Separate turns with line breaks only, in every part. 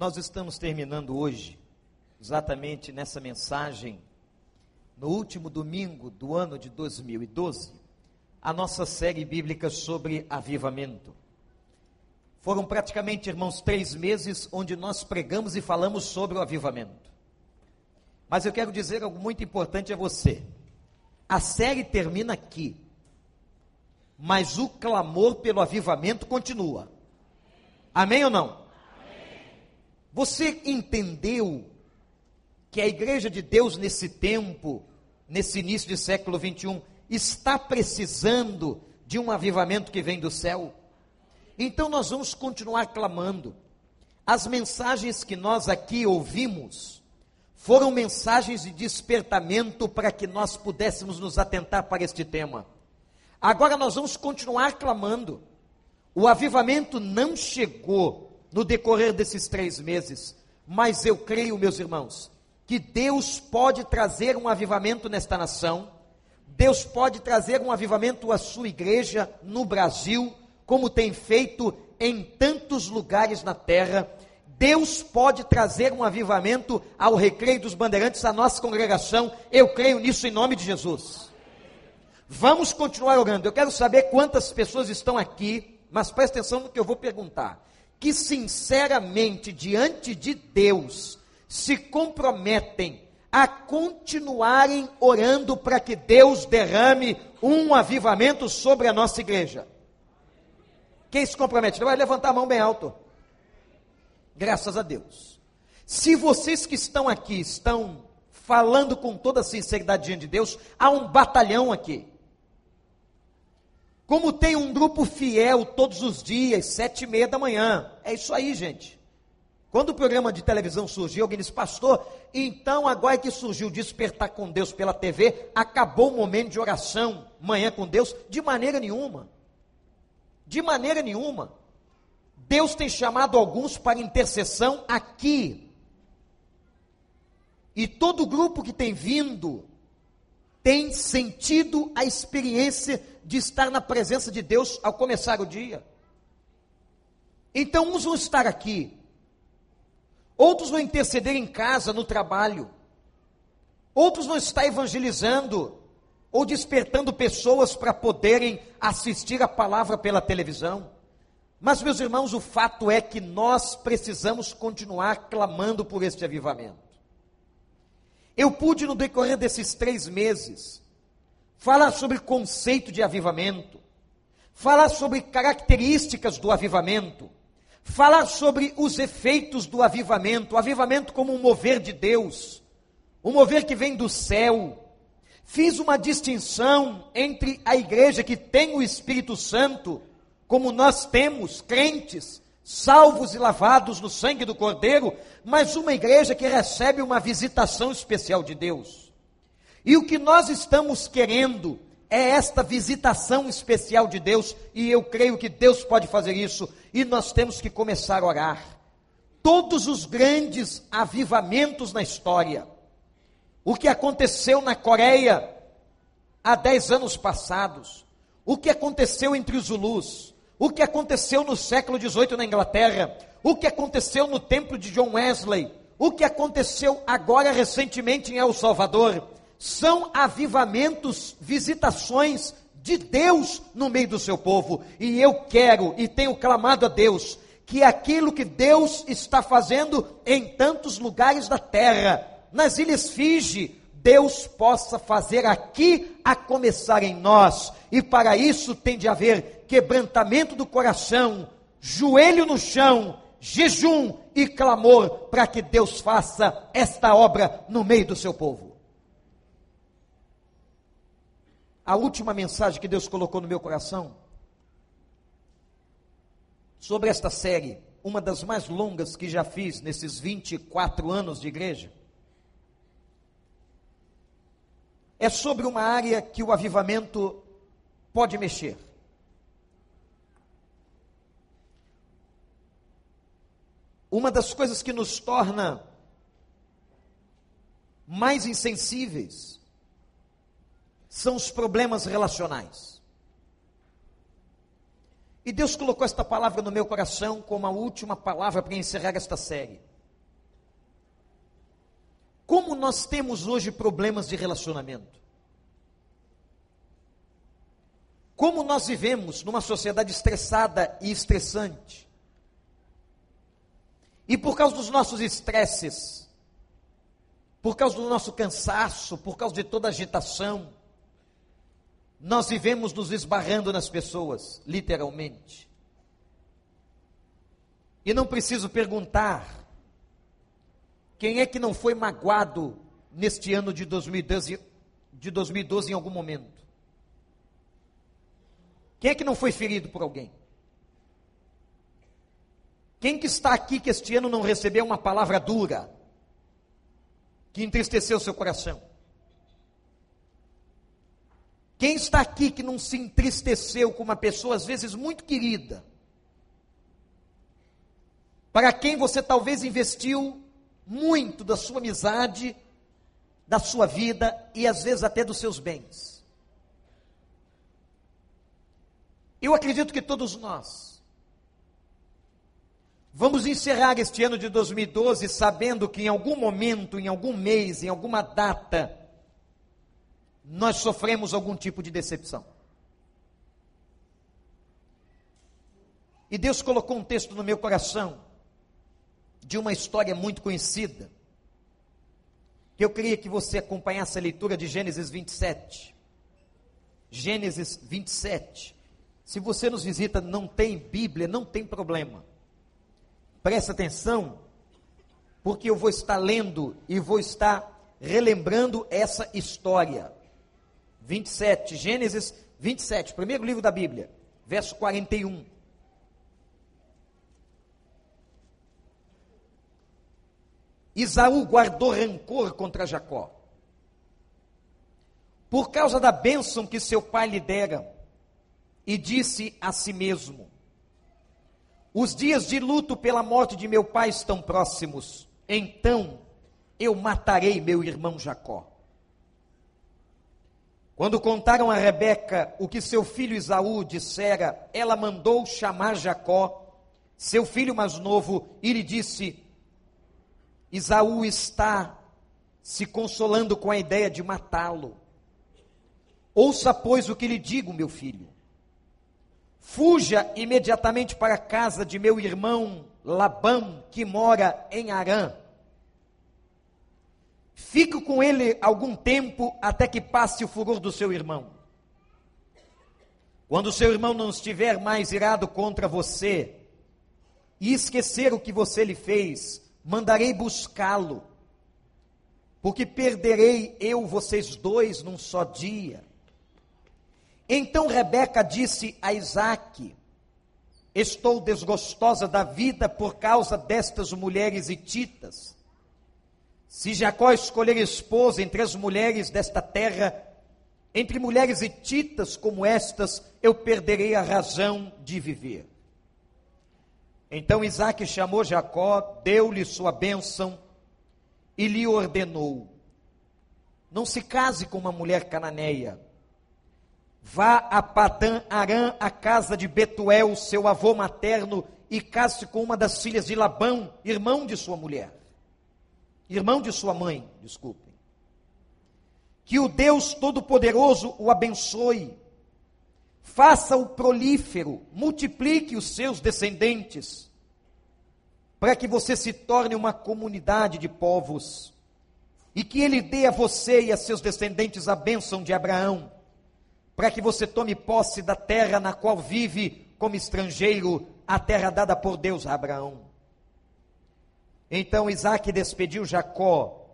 Nós estamos terminando hoje, exatamente nessa mensagem, no último domingo do ano de 2012, a nossa série bíblica sobre avivamento. Foram praticamente, irmãos, três meses onde nós pregamos e falamos sobre o avivamento. Mas eu quero dizer algo muito importante a você. A série termina aqui, mas o clamor pelo avivamento continua. Amém ou não? Você entendeu que a igreja de Deus nesse tempo, nesse início de século 21, está precisando de um avivamento que vem do céu? Então nós vamos continuar clamando. As mensagens que nós aqui ouvimos foram mensagens de despertamento para que nós pudéssemos nos atentar para este tema. Agora nós vamos continuar clamando. O avivamento não chegou no decorrer desses três meses. Mas eu creio, meus irmãos, que Deus pode trazer um avivamento nesta nação, Deus pode trazer um avivamento à sua igreja no Brasil, como tem feito em tantos lugares na terra. Deus pode trazer um avivamento ao recreio dos bandeirantes, à nossa congregação. Eu creio nisso em nome de Jesus. Vamos continuar orando. Eu quero saber quantas pessoas estão aqui, mas preste atenção no que eu vou perguntar que sinceramente diante de Deus se comprometem a continuarem orando para que Deus derrame um avivamento sobre a nossa igreja. Quem se compromete? Vai levantar a mão bem alto. Graças a Deus. Se vocês que estão aqui estão falando com toda a sinceridade diante de Deus, há um batalhão aqui. Como tem um grupo fiel todos os dias, sete e meia da manhã. É isso aí, gente. Quando o programa de televisão surgiu, alguém disse, pastor, então agora que surgiu Despertar com Deus pela TV, acabou o momento de oração, manhã com Deus? De maneira nenhuma. De maneira nenhuma. Deus tem chamado alguns para intercessão aqui. E todo grupo que tem vindo tem sentido a experiência de estar na presença de Deus ao começar o dia. Então, uns vão estar aqui, outros vão interceder em casa, no trabalho, outros vão estar evangelizando ou despertando pessoas para poderem assistir a palavra pela televisão. Mas, meus irmãos, o fato é que nós precisamos continuar clamando por este avivamento. Eu pude, no decorrer desses três meses, falar sobre conceito de avivamento, falar sobre características do avivamento, falar sobre os efeitos do avivamento, o avivamento como um mover de Deus, um mover que vem do céu. Fiz uma distinção entre a igreja que tem o Espírito Santo, como nós temos, crentes, salvos e lavados no sangue do Cordeiro, mas uma igreja que recebe uma visitação especial de Deus. E o que nós estamos querendo é esta visitação especial de Deus, e eu creio que Deus pode fazer isso, e nós temos que começar a orar. Todos os grandes avivamentos na história, o que aconteceu na Coreia há dez anos passados, o que aconteceu entre os Zulus, o que aconteceu no século XVIII na Inglaterra, o que aconteceu no templo de John Wesley, o que aconteceu agora recentemente em El Salvador, são avivamentos, visitações de Deus no meio do seu povo. E eu quero e tenho clamado a Deus que aquilo que Deus está fazendo em tantos lugares da terra, nas ilhas Fiji, Deus possa fazer aqui a começar em nós. E para isso tem de haver quebrantamento do coração, joelho no chão, jejum e clamor para que Deus faça esta obra no meio do seu povo. A última mensagem que Deus colocou no meu coração sobre esta série, uma das mais longas que já fiz nesses 24 anos de igreja, é sobre uma área que o avivamento pode mexer. Uma das coisas que nos torna mais insensíveis são os problemas relacionais. E Deus colocou esta palavra no meu coração como a última palavra para encerrar esta série. Como nós temos hoje problemas de relacionamento? Como nós vivemos numa sociedade estressada e estressante? E por causa dos nossos estresses, por causa do nosso cansaço, por causa de toda agitação, nós vivemos nos esbarrando nas pessoas, literalmente. E não preciso perguntar quem é que não foi magoado neste ano de 2012, de 2012 em algum momento. Quem é que não foi ferido por alguém? Quem que está aqui que este ano não recebeu uma palavra dura, que entristeceu seu coração? Quem está aqui que não se entristeceu com uma pessoa, às vezes muito querida, para quem você talvez investiu muito da sua amizade, da sua vida e às vezes até dos seus bens? Eu acredito que todos nós vamos encerrar este ano de 2012 sabendo que em algum momento, em algum mês, em alguma data, nós sofremos algum tipo de decepção. E Deus colocou um texto no meu coração de uma história muito conhecida, que eu queria que você acompanhasse a leitura de Gênesis 27. Gênesis 27. Se você nos visita não tem Bíblia, não tem problema. Presta atenção, porque eu vou estar lendo e vou estar relembrando essa história. 27, Gênesis 27, primeiro livro da Bíblia, verso 41. Isaú guardou rancor contra Jacó. Por causa da bênção que seu pai lhe dera, e disse a si mesmo: Os dias de luto pela morte de meu pai estão próximos, então eu matarei meu irmão Jacó. Quando contaram a Rebeca o que seu filho Isaú dissera, ela mandou chamar Jacó, seu filho mais novo, e lhe disse: Isaú está se consolando com a ideia de matá-lo. Ouça, pois, o que lhe digo, meu filho. Fuja imediatamente para a casa de meu irmão Labão, que mora em Arã. Fique com ele algum tempo até que passe o furor do seu irmão. Quando seu irmão não estiver mais irado contra você e esquecer o que você lhe fez, mandarei buscá-lo, porque perderei eu vocês dois num só dia. Então Rebeca disse a Isaac: Estou desgostosa da vida por causa destas mulheres hititas. Se Jacó escolher esposa entre as mulheres desta terra, entre mulheres hititas como estas, eu perderei a razão de viver. Então Isaac chamou Jacó, deu-lhe sua bênção e lhe ordenou: Não se case com uma mulher cananeia. Vá a Padã Arã, a casa de Betuel, seu avô materno, e case com uma das filhas de Labão, irmão de sua mulher. Irmão de sua mãe, desculpem. Que o Deus Todo-Poderoso o abençoe, faça-o prolífero, multiplique os seus descendentes, para que você se torne uma comunidade de povos, e que ele dê a você e a seus descendentes a bênção de Abraão, para que você tome posse da terra na qual vive como estrangeiro, a terra dada por Deus a Abraão. Então Isaac despediu Jacó,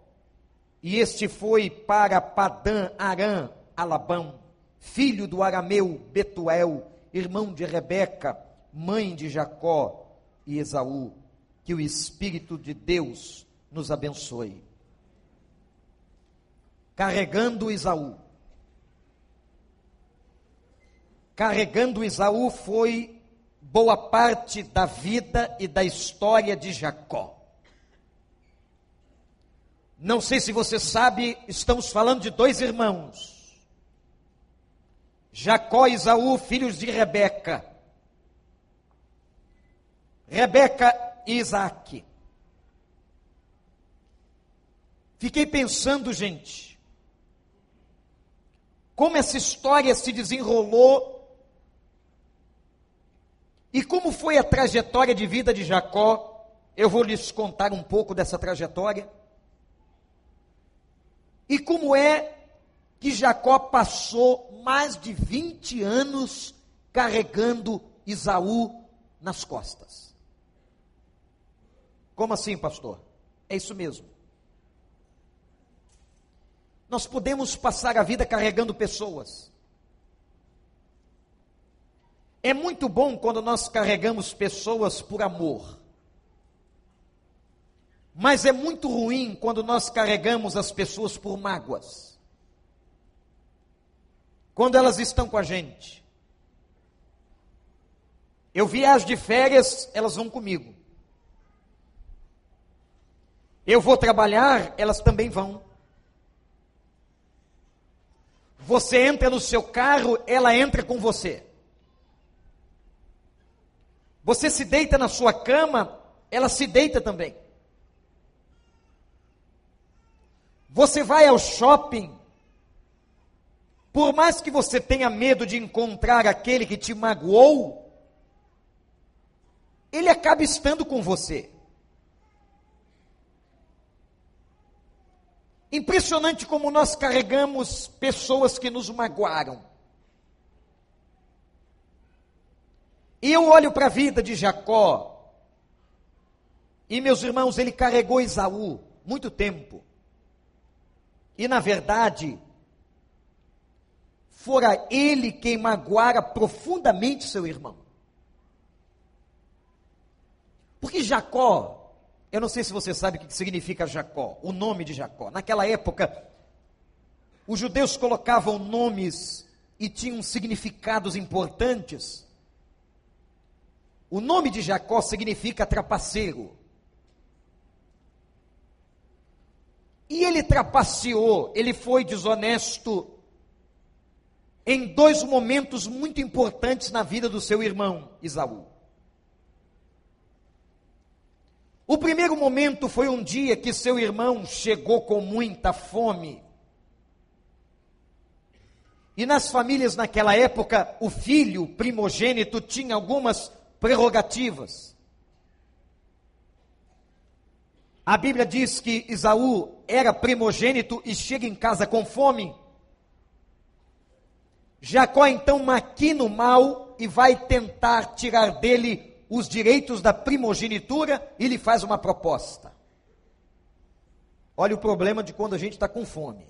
e este foi para Padã Arã a Labão, filho do arameu Betuel, irmão de Rebeca, mãe de Jacó e Esaú. Que o Espírito de Deus nos abençoe. Carregando Esaú. Carregando Esaú foi boa parte da vida e da história de Jacó. Não sei se você sabe, estamos falando de dois irmãos. Jacó e Isaú, filhos de Rebeca. Rebeca e Isaac. Fiquei pensando, gente, como essa história se desenrolou e como foi a trajetória de vida de Jacó. Eu vou lhes contar um pouco dessa trajetória. E como é que Jacó passou mais de 20 anos carregando Isaú nas costas. Como assim, pastor? É isso mesmo. Nós podemos passar a vida carregando pessoas. É muito bom quando nós carregamos pessoas por amor. Mas é muito ruim quando nós carregamos as pessoas por mágoas. Quando elas estão com a gente. Eu viajo de férias, elas vão comigo. Eu vou trabalhar, elas também vão. Você entra no seu carro, ela entra com você. Você se deita na sua cama, ela se deita também. Você vai ao shopping, por mais que você tenha medo de encontrar aquele que te magoou, ele acaba estando com você. Impressionante como nós carregamos pessoas que nos magoaram. E eu olho para a vida de Jacó, e meus irmãos, ele carregou Esaú muito tempo. E na verdade, fora ele quem magoara profundamente seu irmão. Porque Jacó, eu não sei se você sabe o que significa Jacó, o nome de Jacó. Naquela época, os judeus colocavam nomes e tinham significados importantes. O nome de Jacó significa trapaceiro. E ele trapaceou, ele foi desonesto em dois momentos muito importantes na vida do seu irmão Isaú. O primeiro momento foi um dia que seu irmão chegou com muita fome. E nas famílias naquela época, o filho primogênito tinha algumas prerrogativas. A Bíblia diz que Isaú era primogênito e chega em casa com fome. Jacó então maquina o mal e vai tentar tirar dele os direitos da primogenitura e lhe faz uma proposta. Olha o problema de quando a gente está com fome.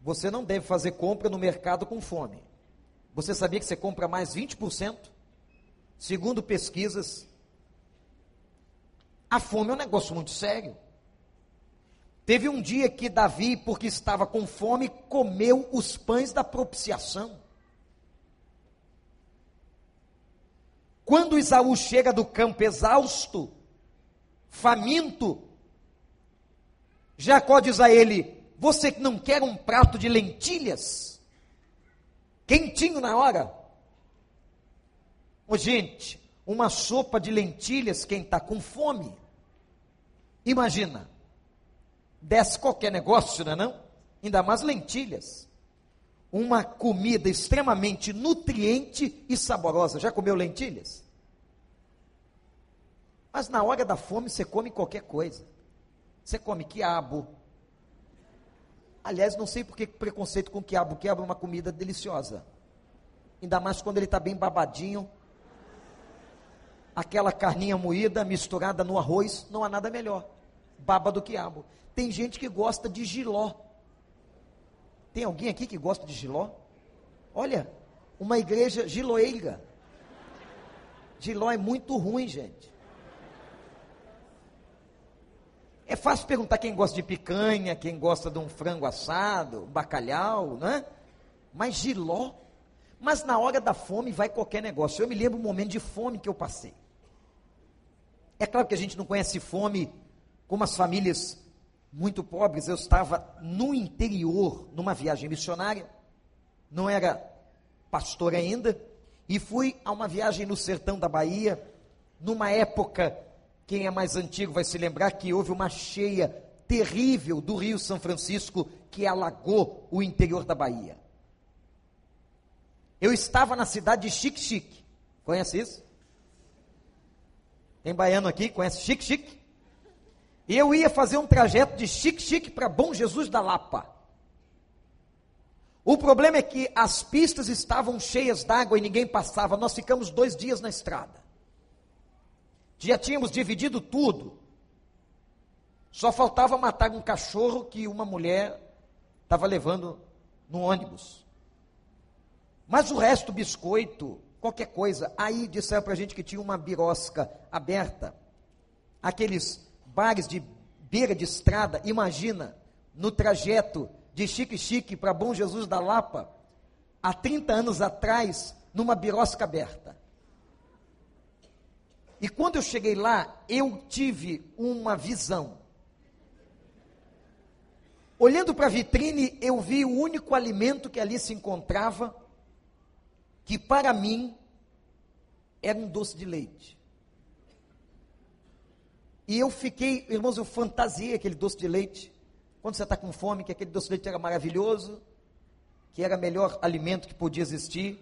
Você não deve fazer compra no mercado com fome. Você sabia que você compra mais 20%? Segundo pesquisas, a fome é um negócio muito sério. Teve um dia que Davi, porque estava com fome, comeu os pães da propiciação. Quando Isaú chega do campo exausto, faminto, Jacó diz a ele: Você não quer um prato de lentilhas? Quentinho na hora. Ô, gente, uma sopa de lentilhas, quem está com fome. Imagina, desce qualquer negócio, não é não? Ainda mais lentilhas uma comida extremamente nutriente e saborosa. Já comeu lentilhas? Mas na hora da fome você come qualquer coisa. Você come quiabo. Aliás, não sei por que preconceito com quiabo. Quiabo é uma comida deliciosa. Ainda mais quando ele está bem babadinho. Aquela carninha moída misturada no arroz, não há nada melhor. Baba do quiabo. Tem gente que gosta de giló. Tem alguém aqui que gosta de giló? Olha, uma igreja giloeira. Giló é muito ruim, gente. É fácil perguntar quem gosta de picanha, quem gosta de um frango assado, bacalhau, né? Mas giló. Mas na hora da fome vai qualquer negócio. Eu me lembro um momento de fome que eu passei. É claro que a gente não conhece fome como as famílias muito pobres, eu estava no interior, numa viagem missionária, não era pastor ainda, e fui a uma viagem no sertão da Bahia, numa época Quem é mais antigo vai se lembrar que houve uma cheia terrível do Rio São Francisco que alagou o interior da Bahia. Eu estava na cidade de Xique-Xique. Conhece isso? Tem baiano aqui, conhece Xique-Xique? E eu ia fazer um trajeto de Xique-Xique para Bom Jesus da Lapa. O problema é que as pistas estavam cheias d'água e ninguém passava. Nós ficamos dois dias na estrada. Já tínhamos dividido tudo. Só faltava matar um cachorro que uma mulher estava levando no ônibus. Mas o resto, biscoito, qualquer coisa. Aí disseram para a gente que tinha uma birosca aberta. Aqueles bares de beira de estrada. Imagina, no trajeto de Chique Chique para Bom Jesus da Lapa, há 30 anos atrás, numa birosca aberta. E quando eu cheguei lá, eu tive uma visão. Olhando para a vitrine, eu vi o único alimento que ali se encontrava, que para mim era um doce de leite. E eu fiquei, irmãos, eu fantasiei aquele doce de leite. Quando você está com fome, que aquele doce de leite era maravilhoso, que era o melhor alimento que podia existir.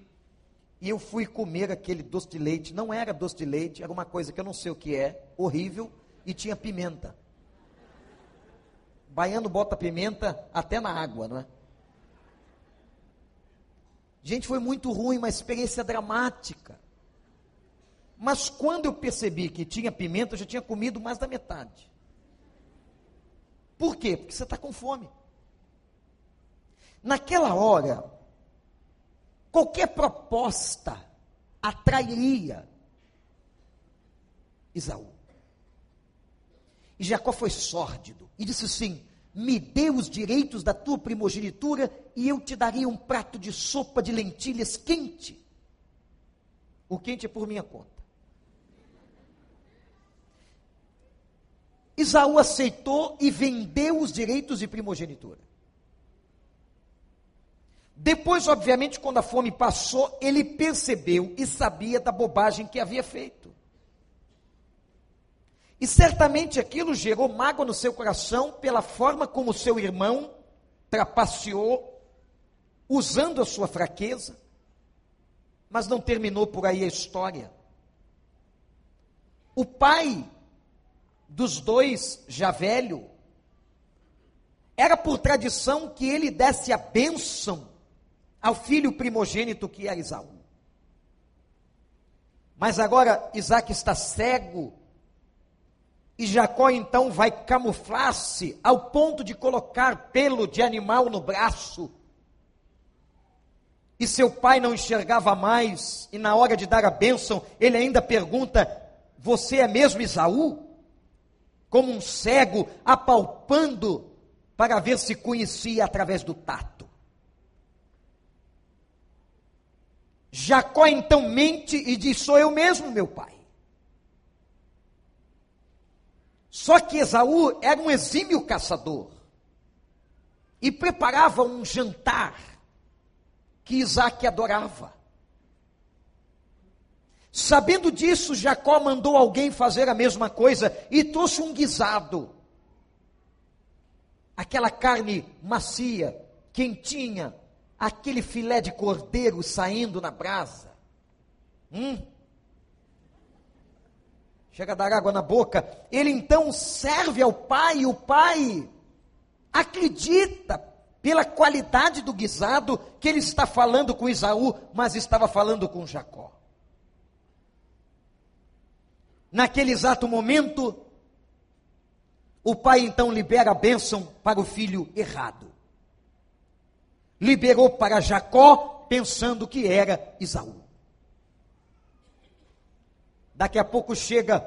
E eu fui comer aquele doce de leite. Não era doce de leite, era uma coisa que eu não sei o que é, horrível, e tinha pimenta. Baiano bota pimenta até na água, não é? Gente, foi muito ruim, uma experiência dramática. Mas quando eu percebi que tinha pimenta, eu já tinha comido mais da metade. Por quê? Porque você está com fome. Naquela hora, qualquer proposta atrairia Isaú. E Jacó foi sórdido e disse assim: Me dê os direitos da tua primogenitura e eu te daria um prato de sopa de lentilhas quente. O quente é por minha conta. Isaú aceitou e vendeu os direitos de primogenitura. Depois, obviamente, quando a fome passou, ele percebeu e sabia da bobagem que havia feito. E certamente aquilo gerou mágoa no seu coração pela forma como seu irmão trapaceou, usando a sua fraqueza. Mas não terminou por aí a história. O pai dos dois já velho, era por tradição que ele desse a bênção ao filho primogênito que era Isaú. Mas agora Isaac está cego, e Jacó então vai camuflar-se ao ponto de colocar pelo de animal no braço. E seu pai não enxergava mais, e na hora de dar a bênção, ele ainda pergunta: Você é mesmo Isaú? como um cego apalpando para ver se conhecia através do tato. Jacó então mente e diz: Sou eu mesmo, meu pai. Só que Esaú era um exímio caçador e preparava um jantar que Isaac adorava. Sabendo disso, Jacó mandou alguém fazer a mesma coisa e trouxe um guisado. Aquela carne macia, quentinha, aquele filé de cordeiro saindo na brasa. Hum. Chega a dar água na boca. Ele então serve ao pai, e o pai acredita pela qualidade do guisado que ele está falando com Isaú, mas estava falando com Jacó. Naquele exato momento, o pai então libera a bênção para o filho errado. Liberou para Jacó, pensando que era Isaú. Daqui a pouco chega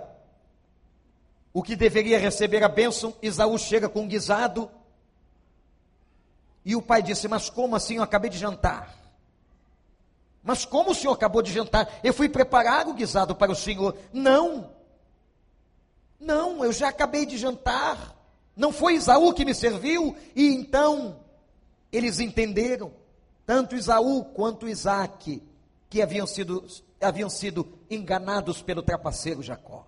o que deveria receber a bênção, Isaú chega com um guisado. E o pai disse: Mas como assim? Eu acabei de jantar. Mas como o senhor acabou de jantar? Eu fui preparar o guisado para o senhor. Não. Não, eu já acabei de jantar. Não foi Isaú que me serviu? E então eles entenderam, tanto Isaú quanto Isaac, que haviam sido, haviam sido enganados pelo trapaceiro Jacó.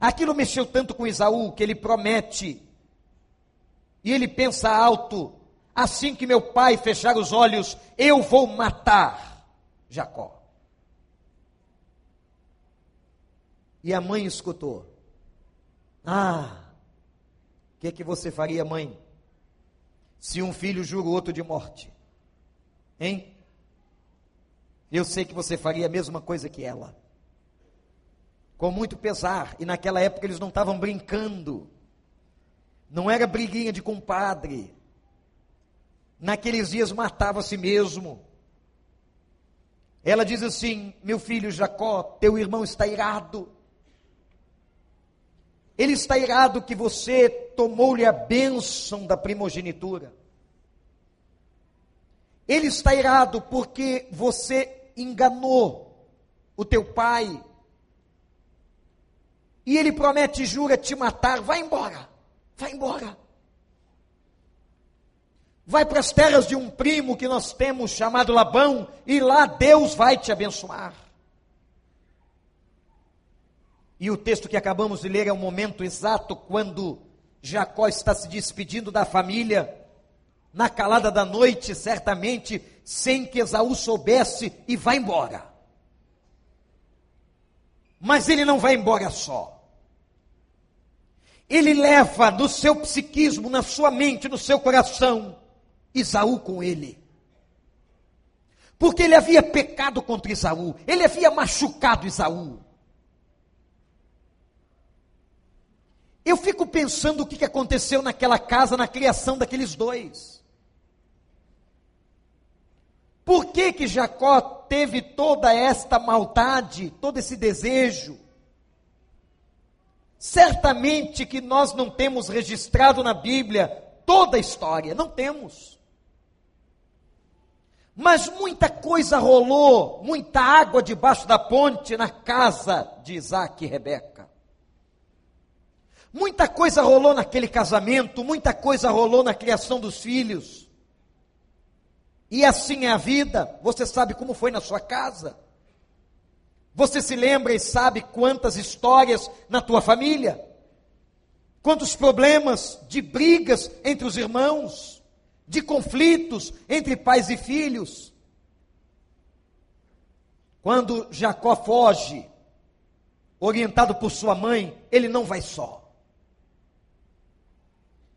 Aquilo mexeu tanto com Isaú que ele promete, e ele pensa alto: assim que meu pai fechar os olhos, eu vou matar Jacó. E a mãe escutou: Ah, o que, que você faria, mãe, se um filho jura o outro de morte? Hein? Eu sei que você faria a mesma coisa que ela com muito pesar, e naquela época eles não estavam brincando, não era briguinha de compadre, naqueles dias matava a si mesmo. Ela diz assim: Meu filho Jacó, teu irmão está irado. Ele está irado que você tomou-lhe a bênção da primogenitura. Ele está irado porque você enganou o teu pai e ele promete e jura te matar, vai embora, vai embora. Vai para as terras de um primo que nós temos chamado Labão, e lá Deus vai te abençoar. E o texto que acabamos de ler é o momento exato quando Jacó está se despedindo da família, na calada da noite, certamente, sem que Esaú soubesse, e vai embora. Mas ele não vai embora só ele leva no seu psiquismo, na sua mente, no seu coração, Isaú com ele. Porque ele havia pecado contra Isaú, ele havia machucado Isaú. Eu fico pensando o que aconteceu naquela casa, na criação daqueles dois. Por que que Jacó teve toda esta maldade, todo esse desejo? Certamente que nós não temos registrado na Bíblia toda a história, não temos. Mas muita coisa rolou, muita água debaixo da ponte na casa de Isaac e Rebeca. Muita coisa rolou naquele casamento, muita coisa rolou na criação dos filhos. E assim é a vida, você sabe como foi na sua casa. Você se lembra e sabe quantas histórias na tua família? Quantos problemas de brigas entre os irmãos, de conflitos entre pais e filhos? Quando Jacó foge, orientado por sua mãe, ele não vai só.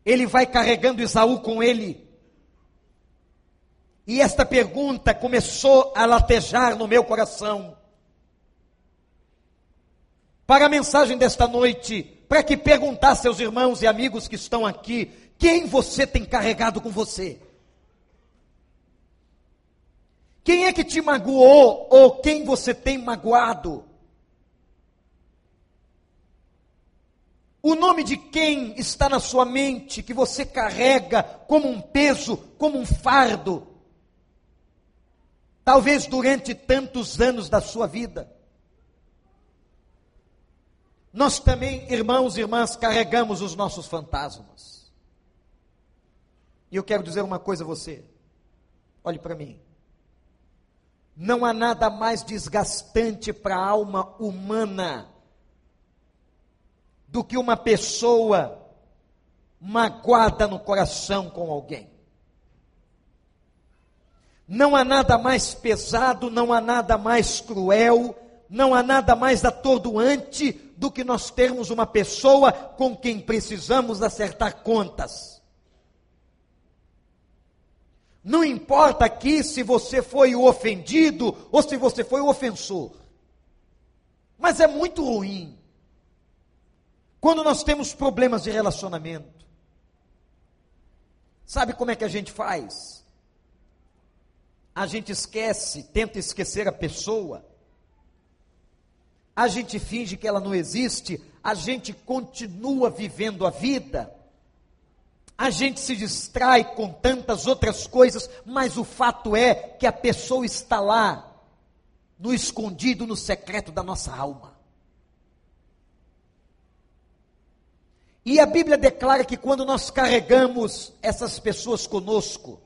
Ele vai carregando Isaú com ele. E esta pergunta começou a latejar no meu coração para a mensagem desta noite, para que perguntar seus irmãos e amigos que estão aqui, quem você tem carregado com você? Quem é que te magoou ou quem você tem magoado? O nome de quem está na sua mente que você carrega como um peso, como um fardo? Talvez durante tantos anos da sua vida. Nós também, irmãos e irmãs, carregamos os nossos fantasmas. E eu quero dizer uma coisa a você. Olhe para mim. Não há nada mais desgastante para a alma humana do que uma pessoa magoada no coração com alguém. Não há nada mais pesado, não há nada mais cruel, não há nada mais atordoante do que nós termos uma pessoa com quem precisamos acertar contas. Não importa aqui se você foi o ofendido ou se você foi o ofensor. Mas é muito ruim quando nós temos problemas de relacionamento. Sabe como é que a gente faz? A gente esquece, tenta esquecer a pessoa a gente finge que ela não existe, a gente continua vivendo a vida, a gente se distrai com tantas outras coisas, mas o fato é que a pessoa está lá, no escondido, no secreto da nossa alma. E a Bíblia declara que quando nós carregamos essas pessoas conosco,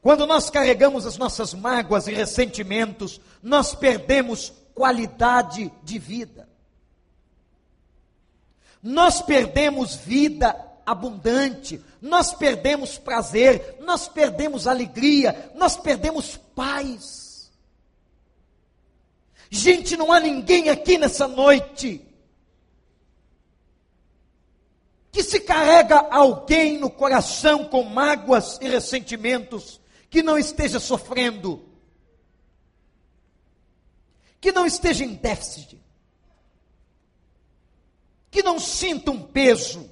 quando nós carregamos as nossas mágoas e ressentimentos, nós perdemos qualidade de vida. nós perdemos vida abundante, nós perdemos prazer, nós perdemos alegria, nós perdemos paz. Gente, não há ninguém aqui nessa noite que se carrega alguém no coração com mágoas e ressentimentos, que não esteja sofrendo, que não esteja em déficit, que não sinta um peso,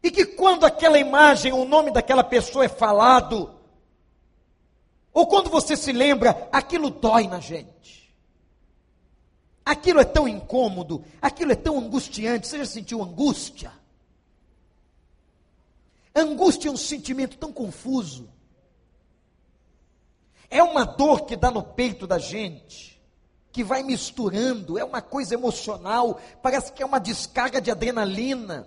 e que quando aquela imagem, o nome daquela pessoa é falado, ou quando você se lembra, aquilo dói na gente. Aquilo é tão incômodo, aquilo é tão angustiante. Você já sentiu angústia? Angústia é um sentimento tão confuso. É uma dor que dá no peito da gente, que vai misturando, é uma coisa emocional, parece que é uma descarga de adrenalina.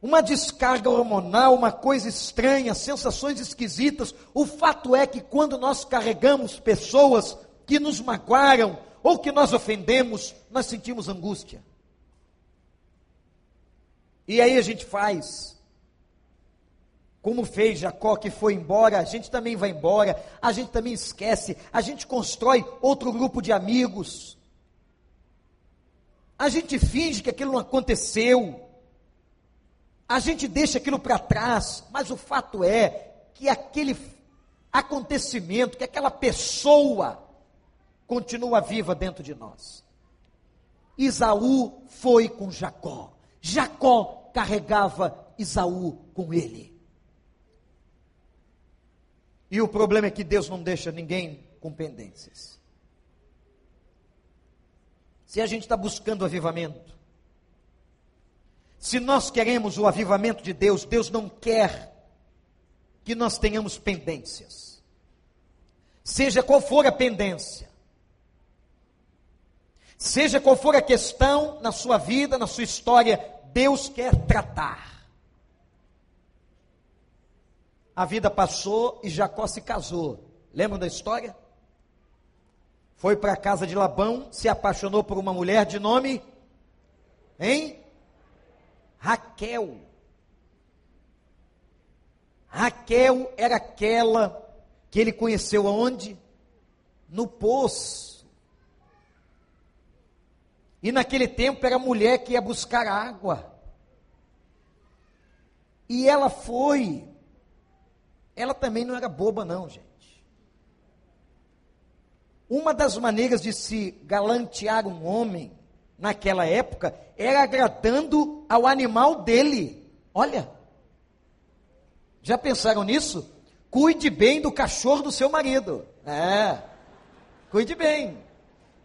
Uma descarga hormonal, uma coisa estranha, sensações esquisitas. O fato é que quando nós carregamos pessoas que nos magoaram, ou que nós ofendemos, nós sentimos angústia. E aí a gente faz, como fez Jacó que foi embora, a gente também vai embora, a gente também esquece, a gente constrói outro grupo de amigos, a gente finge que aquilo não aconteceu, a gente deixa aquilo para trás, mas o fato é que aquele acontecimento, que aquela pessoa, continua viva dentro de nós. Isaú foi com Jacó. Jacó carregava Isaú com ele. E o problema é que Deus não deixa ninguém com pendências. Se a gente está buscando avivamento, se nós queremos o avivamento de Deus, Deus não quer que nós tenhamos pendências. Seja qual for a pendência, Seja qual for a questão na sua vida, na sua história, Deus quer tratar. A vida passou e Jacó se casou. Lembram da história? Foi para a casa de Labão, se apaixonou por uma mulher de nome, hein? Raquel. Raquel era aquela que ele conheceu aonde? No poço. E naquele tempo era a mulher que ia buscar água. E ela foi. Ela também não era boba, não, gente. Uma das maneiras de se galantear um homem naquela época era agradando ao animal dele. Olha. Já pensaram nisso? Cuide bem do cachorro do seu marido. É. Cuide bem.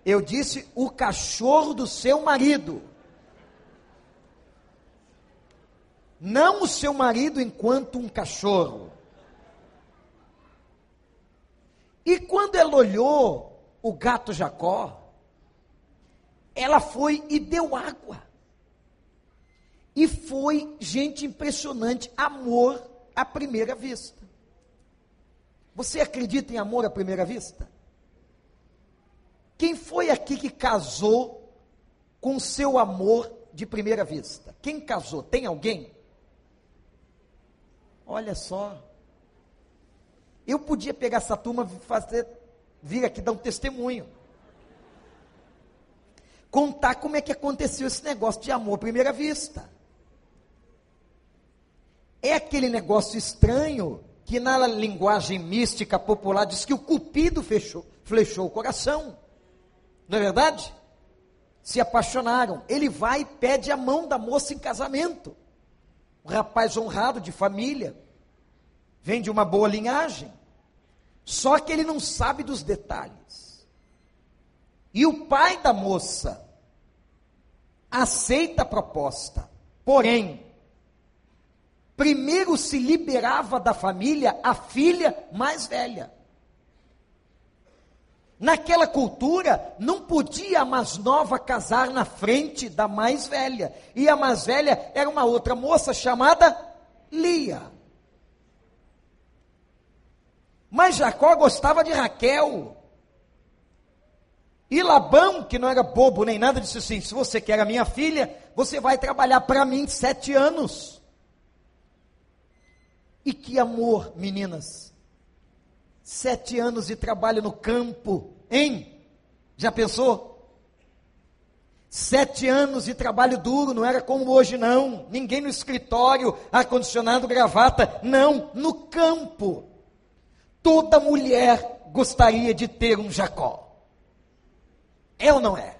Eu disse o cachorro do seu marido. Não o seu marido enquanto um cachorro. E quando ela olhou o gato Jacó, ela foi e deu água. E foi, gente, impressionante, amor à primeira vista. Você acredita em amor à primeira vista? Quem foi aqui que casou com seu amor de primeira vista? Quem casou? Tem alguém? Olha só. Eu podia pegar essa turma e fazer, vir aqui dar um testemunho. Contar como é que aconteceu esse negócio de amor à primeira vista. É aquele negócio estranho que na linguagem mística popular diz que o cupido fechou, flechou o coração. Não é verdade? Se apaixonaram. Ele vai e pede a mão da moça em casamento. Um rapaz honrado de família. Vem de uma boa linhagem. Só que ele não sabe dos detalhes. E o pai da moça aceita a proposta. Porém, primeiro se liberava da família a filha mais velha. Naquela cultura, não podia a mais nova casar na frente da mais velha. E a mais velha era uma outra moça chamada Lia. Mas Jacó gostava de Raquel. E Labão, que não era bobo nem nada, disse assim: se você quer a minha filha, você vai trabalhar para mim sete anos. E que amor, meninas. Sete anos de trabalho no campo, hein? Já pensou? Sete anos de trabalho duro, não era como hoje, não. Ninguém no escritório, ar-condicionado, gravata. Não, no campo. Toda mulher gostaria de ter um Jacó. É ou não é?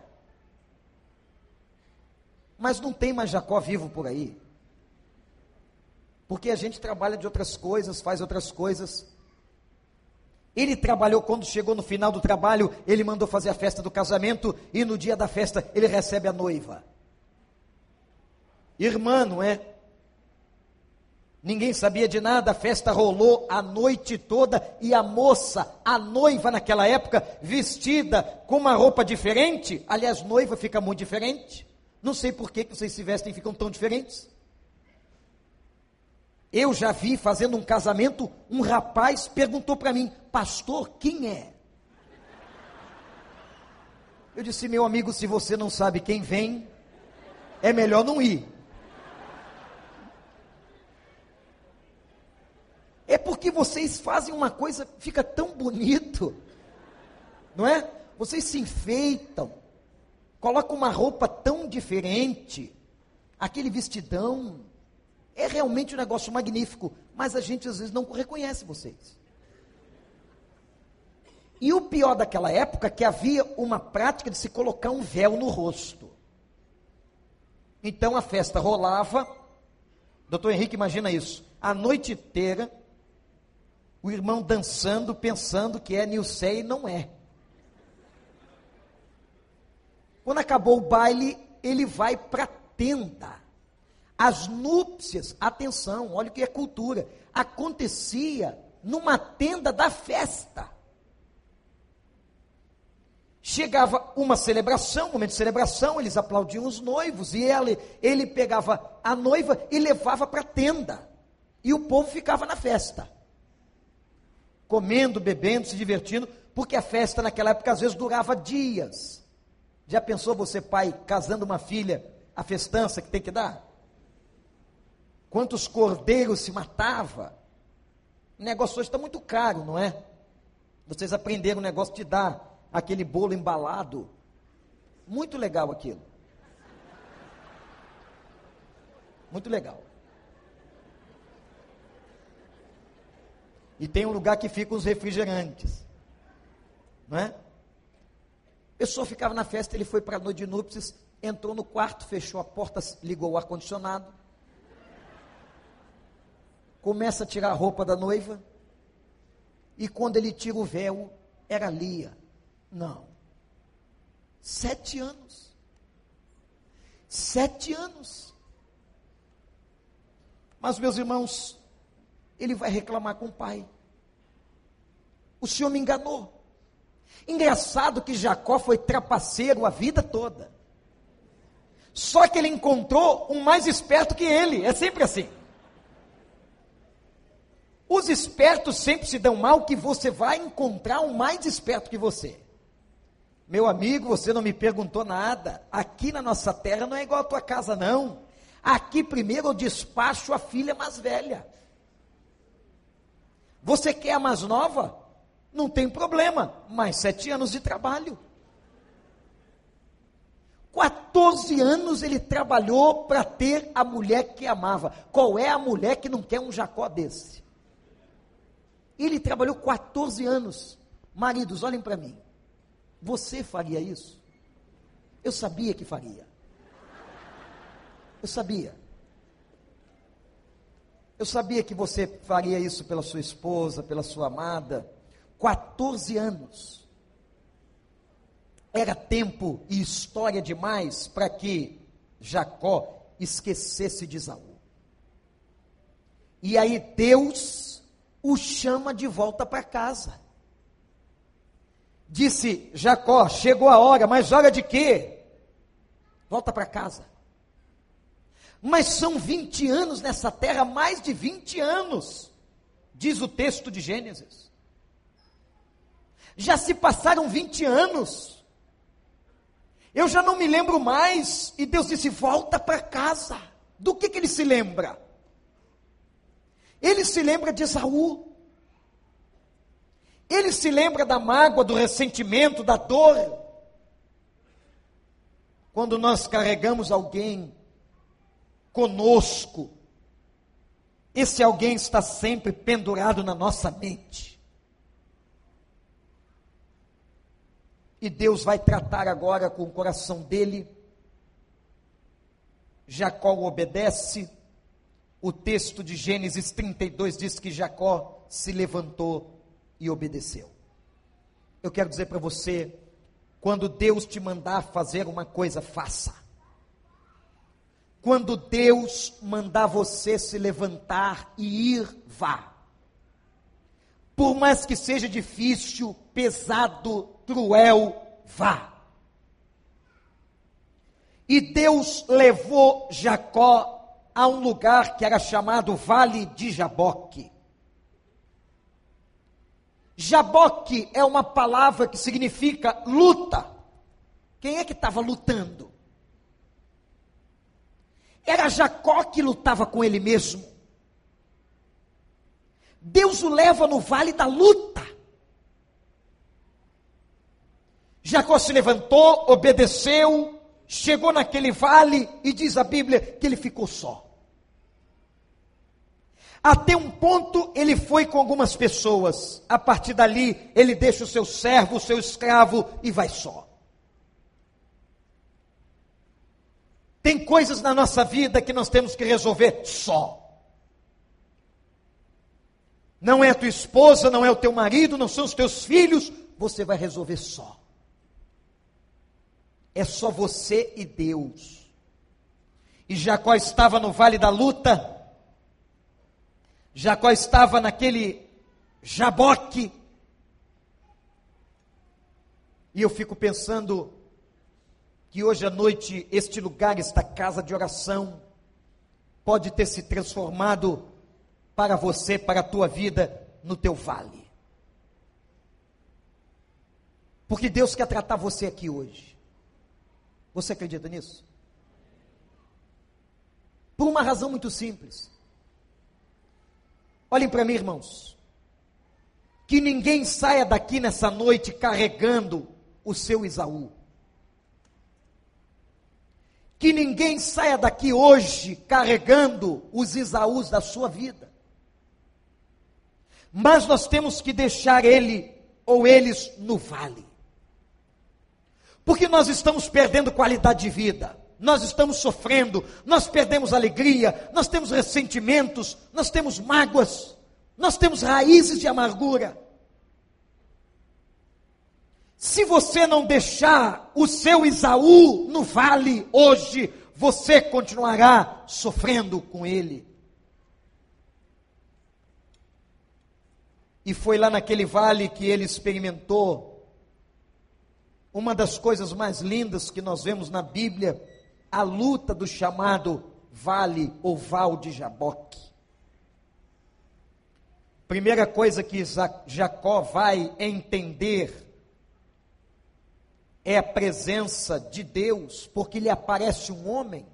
Mas não tem mais Jacó vivo por aí. Porque a gente trabalha de outras coisas, faz outras coisas. Ele trabalhou quando chegou no final do trabalho, ele mandou fazer a festa do casamento e no dia da festa ele recebe a noiva. Irmã, não é? Ninguém sabia de nada, a festa rolou a noite toda e a moça, a noiva naquela época, vestida com uma roupa diferente. Aliás, noiva fica muito diferente. Não sei por que vocês se vestem e ficam tão diferentes. Eu já vi fazendo um casamento, um rapaz perguntou para mim, pastor, quem é? Eu disse, meu amigo, se você não sabe quem vem, é melhor não ir. É porque vocês fazem uma coisa, fica tão bonito, não é? Vocês se enfeitam, colocam uma roupa tão diferente, aquele vestidão, é realmente um negócio magnífico, mas a gente às vezes não reconhece vocês. E o pior daquela época é que havia uma prática de se colocar um véu no rosto. Então a festa rolava, doutor Henrique, imagina isso, a noite inteira, o irmão dançando, pensando que é Nilcé e não é. Quando acabou o baile, ele vai para a tenda. As núpcias, atenção, olha o que é cultura, acontecia numa tenda da festa. Chegava uma celebração, um momento de celebração, eles aplaudiam os noivos, e ele, ele pegava a noiva e levava para a tenda. E o povo ficava na festa. Comendo, bebendo, se divertindo, porque a festa naquela época às vezes durava dias. Já pensou você, pai, casando uma filha, a festança que tem que dar? Quantos cordeiros se matava? O negócio hoje está muito caro, não é? Vocês aprenderam o negócio de dar aquele bolo embalado. Muito legal aquilo. Muito legal. E tem um lugar que ficam os refrigerantes. Não é? A pessoa ficava na festa, ele foi para a noite de núpcias, entrou no quarto, fechou a porta, ligou o ar-condicionado, começa a tirar a roupa da noiva, e quando ele tira o véu, era Lia. Não. Sete anos. Sete anos. Mas, meus irmãos, ele vai reclamar com o pai. O senhor me enganou. Engraçado que Jacó foi trapaceiro a vida toda. Só que ele encontrou um mais esperto que ele. É sempre assim. Os espertos sempre se dão mal que você vai encontrar um mais esperto que você. Meu amigo, você não me perguntou nada. Aqui na nossa terra não é igual a tua casa, não. Aqui primeiro eu despacho a filha mais velha. Você quer a mais nova? Não tem problema. Mais sete anos de trabalho. 14 anos ele trabalhou para ter a mulher que amava. Qual é a mulher que não quer um Jacó desse? Ele trabalhou 14 anos. Maridos, olhem para mim. Você faria isso? Eu sabia que faria. Eu sabia. Eu sabia que você faria isso pela sua esposa, pela sua amada. 14 anos. Era tempo e história demais para que Jacó esquecesse de Isaú. E aí Deus o chama de volta para casa. Disse Jacó: chegou a hora, mas hora de quê? Volta para casa. Mas são 20 anos nessa terra, mais de 20 anos, diz o texto de Gênesis. Já se passaram 20 anos. Eu já não me lembro mais. E Deus disse: volta para casa. Do que, que ele se lembra? Ele se lembra de Esaú. Ele se lembra da mágoa, do ressentimento, da dor. Quando nós carregamos alguém conosco, esse alguém está sempre pendurado na nossa mente. E Deus vai tratar agora com o coração dele. Jacó obedece. O texto de Gênesis 32 diz que Jacó se levantou e obedeceu. Eu quero dizer para você, quando Deus te mandar fazer uma coisa, faça. Quando Deus mandar você se levantar e ir, vá. Por mais que seja difícil, pesado, cruel, vá. E Deus levou Jacó a um lugar que era chamado Vale de Jaboque. Jaboque é uma palavra que significa luta. Quem é que estava lutando? Era Jacó que lutava com ele mesmo. Deus o leva no vale da luta. Jacó se levantou, obedeceu, chegou naquele vale e diz a Bíblia que ele ficou só. Até um ponto ele foi com algumas pessoas. A partir dali, ele deixa o seu servo, o seu escravo e vai só. Tem coisas na nossa vida que nós temos que resolver só. Não é a tua esposa, não é o teu marido, não são os teus filhos, você vai resolver só. É só você e Deus. E Jacó estava no vale da luta, Jacó estava naquele jaboque. E eu fico pensando que hoje à noite este lugar, esta casa de oração, pode ter se transformado para você, para a tua vida, no teu vale. Porque Deus quer tratar você aqui hoje. Você acredita nisso? Por uma razão muito simples. Olhem para mim, irmãos. Que ninguém saia daqui nessa noite carregando o seu Isaú. Que ninguém saia daqui hoje carregando os Isaús da sua vida. Mas nós temos que deixar ele ou eles no vale. Porque nós estamos perdendo qualidade de vida nós estamos sofrendo, nós perdemos alegria, nós temos ressentimentos, nós temos mágoas, nós temos raízes de amargura. Se você não deixar o seu Isaú no vale hoje, você continuará sofrendo com ele. E foi lá naquele vale que ele experimentou uma das coisas mais lindas que nós vemos na Bíblia a luta do chamado Vale ou Val de Jaboque. Primeira coisa que Jacó vai entender é a presença de Deus, porque lhe aparece um homem.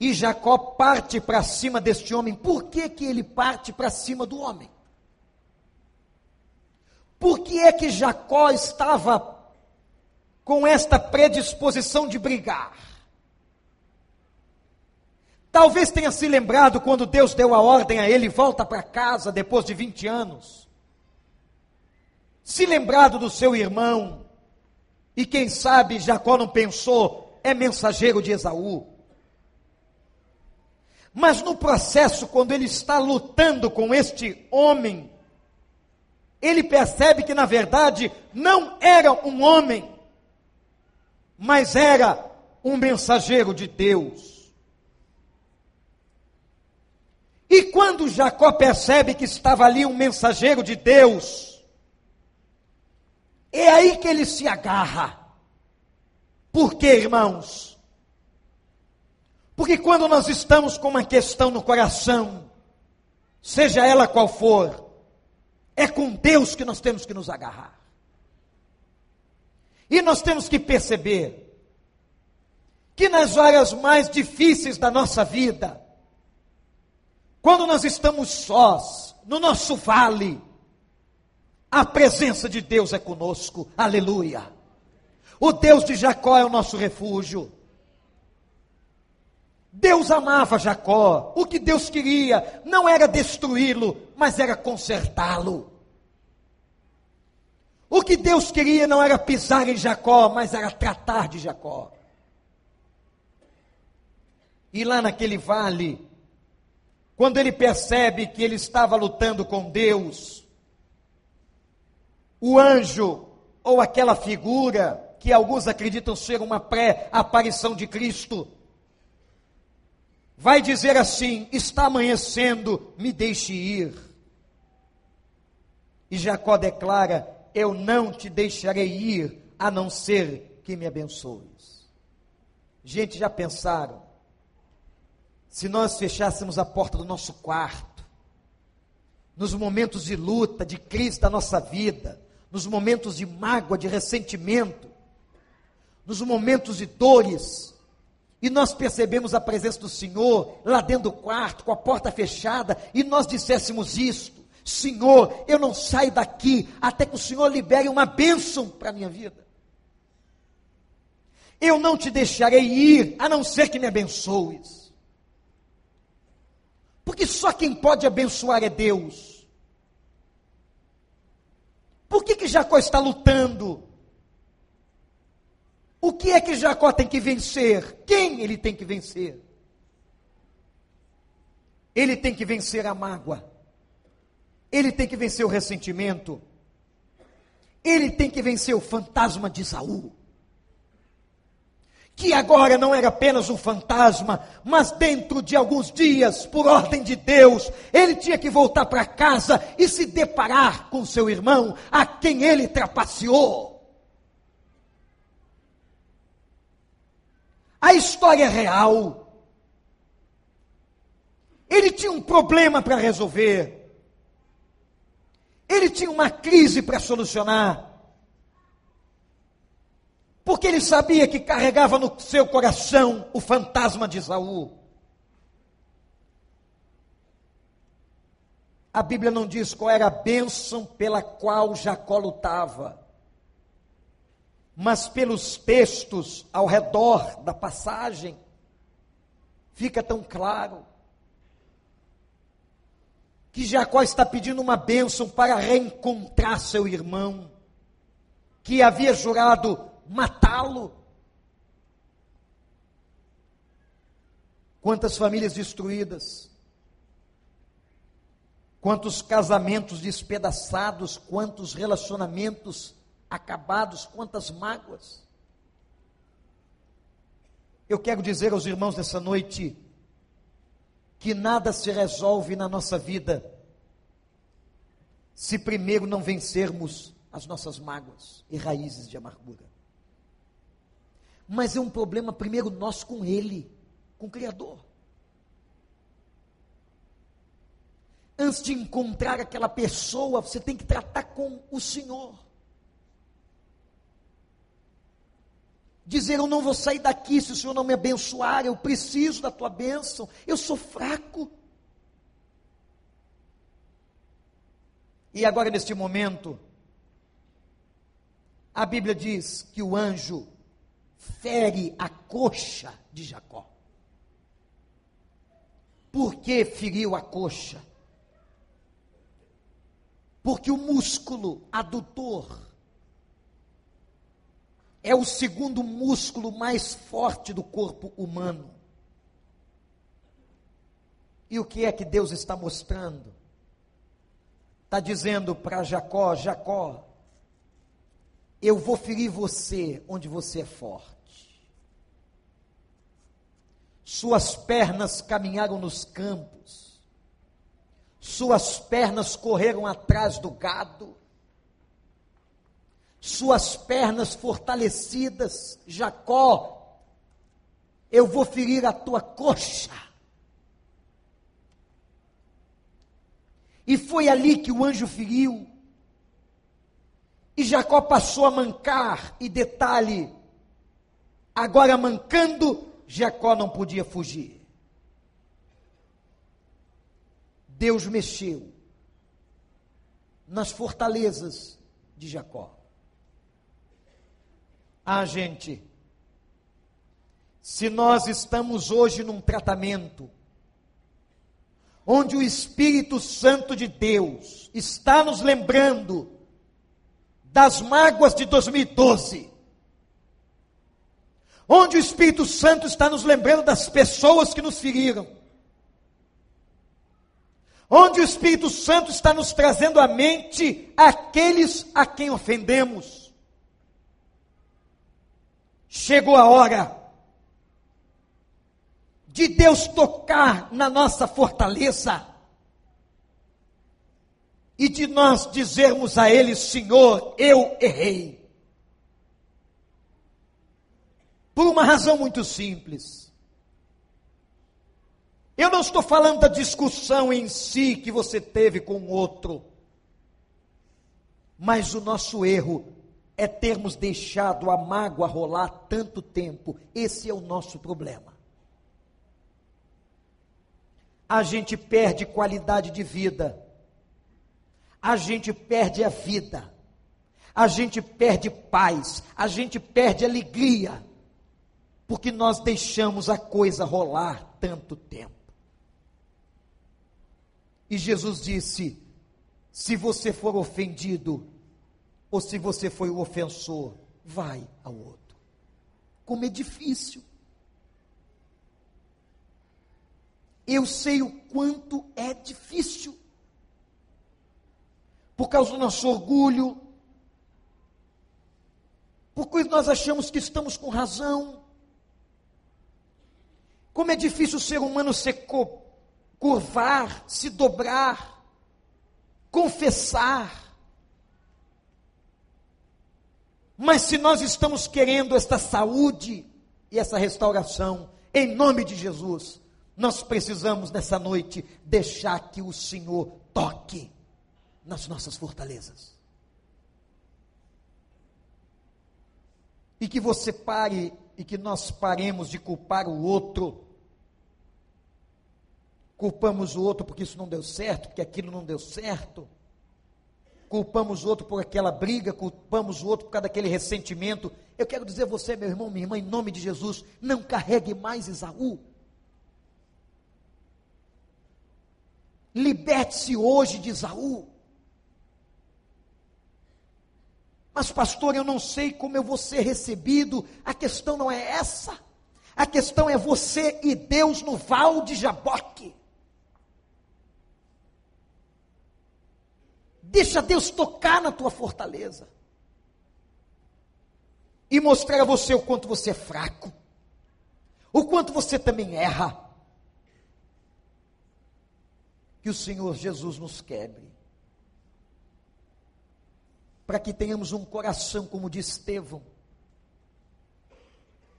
E Jacó parte para cima deste homem. Por que, que ele parte para cima do homem? Por que é que Jacó estava com esta predisposição de brigar. Talvez tenha se lembrado quando Deus deu a ordem a ele, volta para casa depois de 20 anos. Se lembrado do seu irmão, e quem sabe Jacó não pensou, é mensageiro de Esaú. Mas no processo, quando ele está lutando com este homem, ele percebe que na verdade não era um homem, mas era um mensageiro de Deus. E quando Jacó percebe que estava ali um mensageiro de Deus, é aí que ele se agarra. Por quê, irmãos? Porque quando nós estamos com uma questão no coração, seja ela qual for, é com Deus que nós temos que nos agarrar. E nós temos que perceber que nas horas mais difíceis da nossa vida, quando nós estamos sós, no nosso vale, a presença de Deus é conosco, aleluia. O Deus de Jacó é o nosso refúgio. Deus amava Jacó. O que Deus queria não era destruí-lo, mas era consertá-lo. O que Deus queria não era pisar em Jacó, mas era tratar de Jacó. E lá naquele vale, quando ele percebe que ele estava lutando com Deus, o anjo, ou aquela figura, que alguns acreditam ser uma pré-aparição de Cristo, vai dizer assim: está amanhecendo, me deixe ir. E Jacó declara: Eu não te deixarei ir, a não ser que me abençoes. Gente, já pensaram? Se nós fechássemos a porta do nosso quarto, nos momentos de luta, de crise da nossa vida, nos momentos de mágoa, de ressentimento, nos momentos de dores, e nós percebemos a presença do Senhor lá dentro do quarto, com a porta fechada, e nós disséssemos isto: Senhor, eu não saio daqui até que o Senhor libere uma bênção para a minha vida. Eu não te deixarei ir, a não ser que me abençoes. Porque só quem pode abençoar é Deus. Por que, que Jacó está lutando? O que é que Jacó tem que vencer? Quem ele tem que vencer? Ele tem que vencer a mágoa. Ele tem que vencer o ressentimento. Ele tem que vencer o fantasma de Saul. Que agora não era apenas um fantasma, mas dentro de alguns dias, por ordem de Deus, ele tinha que voltar para casa e se deparar com seu irmão, a quem ele trapaceou. A história é real. Ele tinha um problema para resolver. Ele tinha uma crise para solucionar. Porque ele sabia que carregava no seu coração o fantasma de Saul. A Bíblia não diz qual era a bênção pela qual Jacó lutava mas pelos textos ao redor da passagem, fica tão claro que Jacó está pedindo uma bênção para reencontrar seu irmão, que havia jurado matá-lo. Quantas famílias destruídas, quantos casamentos despedaçados, quantos relacionamentos acabados, quantas mágoas. Eu quero dizer aos irmãos nessa noite que nada se resolve na nossa vida se primeiro não vencermos as nossas mágoas e raízes de amargura. Mas é um problema primeiro nosso com Ele, com o Criador. Antes de encontrar aquela pessoa, você tem que tratar com o Senhor. Dizer: Eu não vou sair daqui se o Senhor não me abençoar, eu preciso da tua bênção, eu sou fraco. E agora, neste momento, a Bíblia diz que o anjo fere a coxa de Jacó. Por que feriu a coxa? Porque o músculo adutor é o segundo músculo mais forte do corpo humano. E o que é que Deus está mostrando? Está dizendo para Jacó: Jacó, eu vou ferir você onde você é forte. Suas pernas caminharam nos campos, suas pernas correram atrás do gado, suas pernas fortalecidas, Jacó, eu vou ferir a tua coxa. E foi ali que o anjo feriu. E Jacó passou a mancar, e detalhe, agora mancando, Jacó não podia fugir. Deus mexeu nas fortalezas de Jacó. Ah, gente, se nós estamos hoje num tratamento onde o Espírito Santo de Deus está nos lembrando das mágoas de 2012, onde o Espírito Santo está nos lembrando das pessoas que nos feriram, onde o Espírito Santo está nos trazendo à mente aqueles a quem ofendemos. Chegou a hora de Deus tocar na nossa fortaleza e de nós dizermos a Ele: Senhor, eu errei. Por uma razão muito simples. Eu não estou falando da discussão em si que você teve com o outro, mas o nosso erro é termos deixado a mágoa rolar tanto tempo. Esse é o nosso problema. A gente perde qualidade de vida, a gente perde a vida, a gente perde paz, a gente perde alegria, porque nós deixamos a coisa rolar tanto tempo. E Jesus disse: se você for ofendido, ou se você foi o ofensor, vai ao outro. Como é difícil. Eu sei o quanto é difícil. Por causa do nosso orgulho, porque nós achamos que estamos com razão. Como é difícil o ser humano se curvar, se dobrar, confessar. Mas se nós estamos querendo esta saúde e essa restauração, em nome de Jesus, nós precisamos nessa noite deixar que o Senhor toque nas nossas fortalezas. E que você pare e que nós paremos de culpar o outro Culpamos o outro porque isso não deu certo, porque aquilo não deu certo. Culpamos o outro por aquela briga, culpamos o outro por causa daquele ressentimento. Eu quero dizer a você, meu irmão, minha irmã, em nome de Jesus, não carregue mais Esaú. Liberte-se hoje de Esaú. Mas, pastor, eu não sei como eu vou ser recebido. A questão não é essa. A questão é você e Deus no val de Jaboque. Deixa Deus tocar na tua fortaleza. E mostrar a você o quanto você é fraco. O quanto você também erra. Que o Senhor Jesus nos quebre. Para que tenhamos um coração como de Estevão.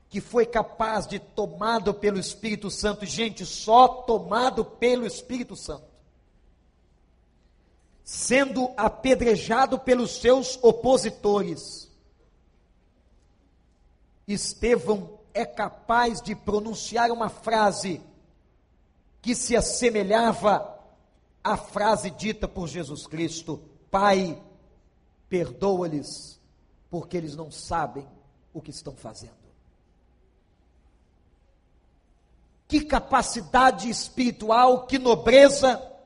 Que foi capaz de, tomado pelo Espírito Santo, gente, só tomado pelo Espírito Santo sendo apedrejado pelos seus opositores. Estevão é capaz de pronunciar uma frase que se assemelhava à frase dita por Jesus Cristo: Pai, perdoa-lhes, porque eles não sabem o que estão fazendo. Que capacidade espiritual, que nobreza